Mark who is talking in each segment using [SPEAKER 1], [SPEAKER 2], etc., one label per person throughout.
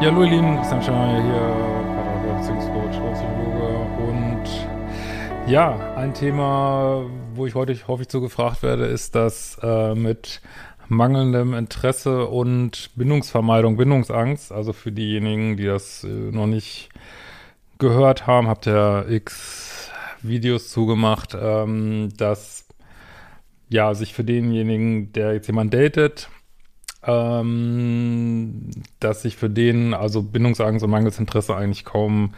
[SPEAKER 1] Ja, hallo ihr Lieben, Christian Schemmer hier, Beziehungscoach, Psychologe und ja, ein Thema, wo ich heute ich zu gefragt werde, ist das äh, mit mangelndem Interesse und Bindungsvermeidung, Bindungsangst. Also für diejenigen, die das äh, noch nicht gehört haben, habt ihr x Videos zugemacht, ähm, dass ja sich für denjenigen, der jetzt jemand datet, ähm, dass sich für den also Bindungsangst und Mangelsinteresse eigentlich kaum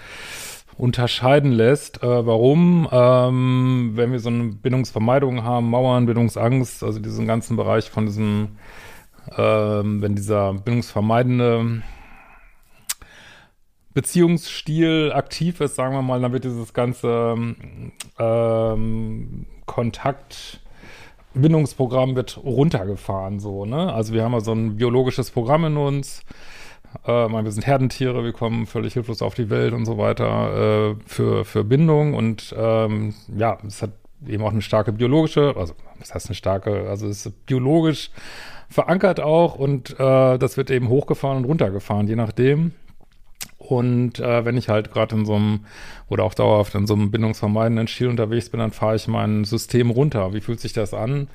[SPEAKER 1] unterscheiden lässt. Äh, warum? Ähm, wenn wir so eine Bindungsvermeidung haben, Mauern, Bindungsangst, also diesen ganzen Bereich von diesem, ähm, wenn dieser bindungsvermeidende Beziehungsstil aktiv ist, sagen wir mal, dann wird dieses ganze ähm, Kontakt Bindungsprogramm wird runtergefahren, so, ne? Also wir haben ja so ein biologisches Programm in uns. Äh, wir sind Herdentiere, wir kommen völlig hilflos auf die Welt und so weiter äh, für, für Bindung und ähm, ja, es hat eben auch eine starke biologische, also das heißt eine starke, also es ist biologisch verankert auch und äh, das wird eben hochgefahren und runtergefahren, je nachdem. Und äh, wenn ich halt gerade in so einem oder auch dauerhaft in so einem bindungsvermeidenden Stil unterwegs bin, dann fahre ich mein System runter. Wie fühlt sich das an?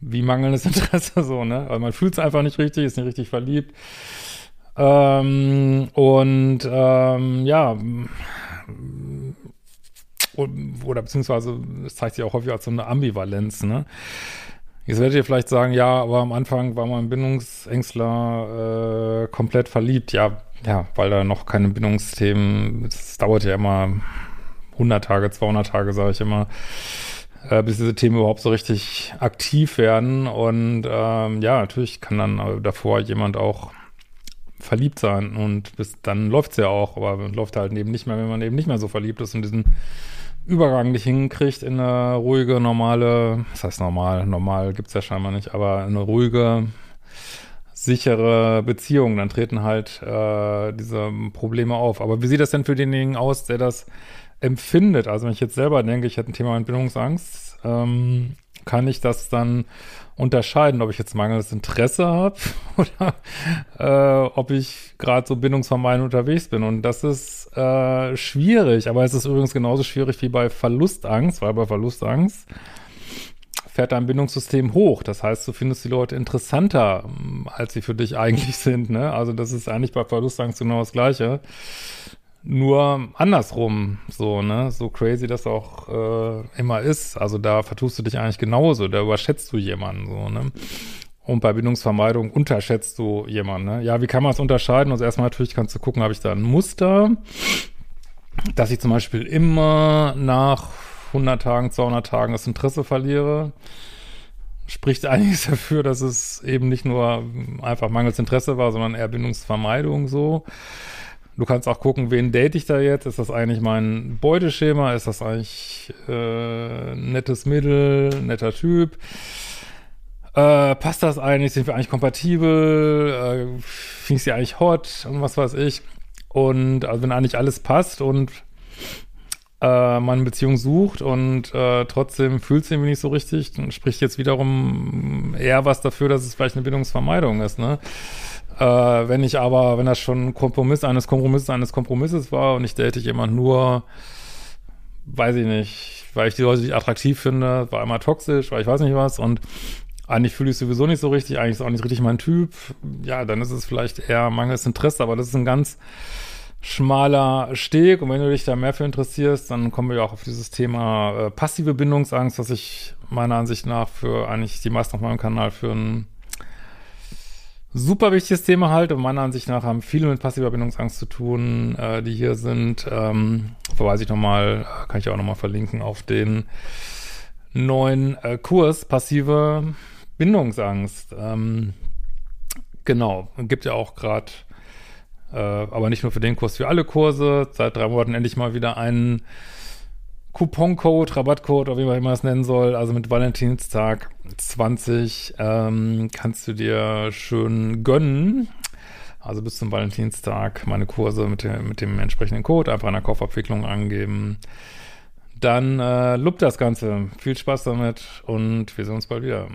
[SPEAKER 1] Wie mangelndes Interesse so, ne? Weil man fühlt es einfach nicht richtig, ist nicht richtig verliebt. Ähm, und ähm, ja, oder beziehungsweise es zeigt sich auch häufig als so eine Ambivalenz, ne? Jetzt werdet ihr vielleicht sagen, ja, aber am Anfang war mein Bindungsängstler äh, komplett verliebt. Ja, ja, weil da noch keine Bindungsthemen, es dauert ja immer 100 Tage, 200 Tage, sage ich immer, äh, bis diese Themen überhaupt so richtig aktiv werden. Und ähm, ja, natürlich kann dann davor jemand auch verliebt sein und bis dann läuft's ja auch, aber läuft halt eben nicht mehr, wenn man eben nicht mehr so verliebt ist und diesen Übergang nicht hinkriegt in eine ruhige, normale, was heißt normal? Normal gibt's ja scheinbar nicht, aber eine ruhige, sichere Beziehung, dann treten halt äh, diese Probleme auf. Aber wie sieht das denn für denjenigen aus, der das empfindet? Also wenn ich jetzt selber denke, ich hätte ein Thema Entbindungsangst, ähm, kann ich das dann unterscheiden, ob ich jetzt mangelndes Interesse habe oder äh, ob ich gerade so bindungsvermeidend unterwegs bin. Und das ist äh, schwierig, aber es ist übrigens genauso schwierig wie bei Verlustangst, weil bei Verlustangst fährt dein Bindungssystem hoch. Das heißt, du findest die Leute interessanter, als sie für dich eigentlich sind. Ne? Also das ist eigentlich bei Verlustangst genau das Gleiche. Nur andersrum, so, ne, so crazy das auch äh, immer ist. Also da vertust du dich eigentlich genauso, da überschätzt du jemanden, so, ne. Und bei Bindungsvermeidung unterschätzt du jemanden, ne. Ja, wie kann man es unterscheiden? Also erstmal natürlich kannst du gucken, habe ich da ein Muster, dass ich zum Beispiel immer nach 100 Tagen, 200 Tagen das Interesse verliere spricht einiges dafür, dass es eben nicht nur einfach mangels Interesse war, sondern eher Bindungsvermeidung so. Du kannst auch gucken, wen date ich da jetzt? Ist das eigentlich mein Beuteschema? Ist das eigentlich äh, nettes Mittel, netter Typ? Äh, passt das eigentlich? Sind wir eigentlich kompatibel? Äh, Finde ich sie eigentlich hot? Und was weiß ich. Und also wenn eigentlich alles passt und äh, man eine Beziehung sucht und äh, trotzdem fühlt es irgendwie nicht so richtig, dann spricht jetzt wiederum eher was dafür, dass es vielleicht eine Bindungsvermeidung ist, ne? Äh, wenn ich aber, wenn das schon ein Kompromiss eines Kompromisses eines Kompromisses war und ich date jemand nur, weiß ich nicht, weil ich die Leute nicht attraktiv finde, war einmal toxisch, weil ich weiß nicht was und eigentlich fühle ich sowieso nicht so richtig, eigentlich ist auch nicht richtig mein Typ, ja, dann ist es vielleicht eher mangelndes Interesse, aber das ist ein ganz schmaler Steg und wenn du dich da mehr für interessierst, dann kommen wir ja auch auf dieses Thema äh, passive Bindungsangst, was ich meiner Ansicht nach für eigentlich die meisten auf meinem Kanal für ein super wichtiges Thema halt und meiner Ansicht nach haben viele mit passiver Bindungsangst zu tun, äh, die hier sind. Ähm, verweise ich nochmal, kann ich auch nochmal verlinken auf den neuen äh, Kurs Passive Bindungsangst. Ähm, genau, gibt ja auch gerade, äh, aber nicht nur für den Kurs, für alle Kurse. Seit drei Monaten endlich mal wieder einen Couponcode, Rabattcode, oder wie man es nennen soll, also mit Valentinstag 20 ähm, kannst du dir schön gönnen. Also bis zum Valentinstag meine Kurse mit dem, mit dem entsprechenden Code einfach in der Kaufabwicklung angeben. Dann äh, lobt das Ganze. Viel Spaß damit und wir sehen uns bald wieder.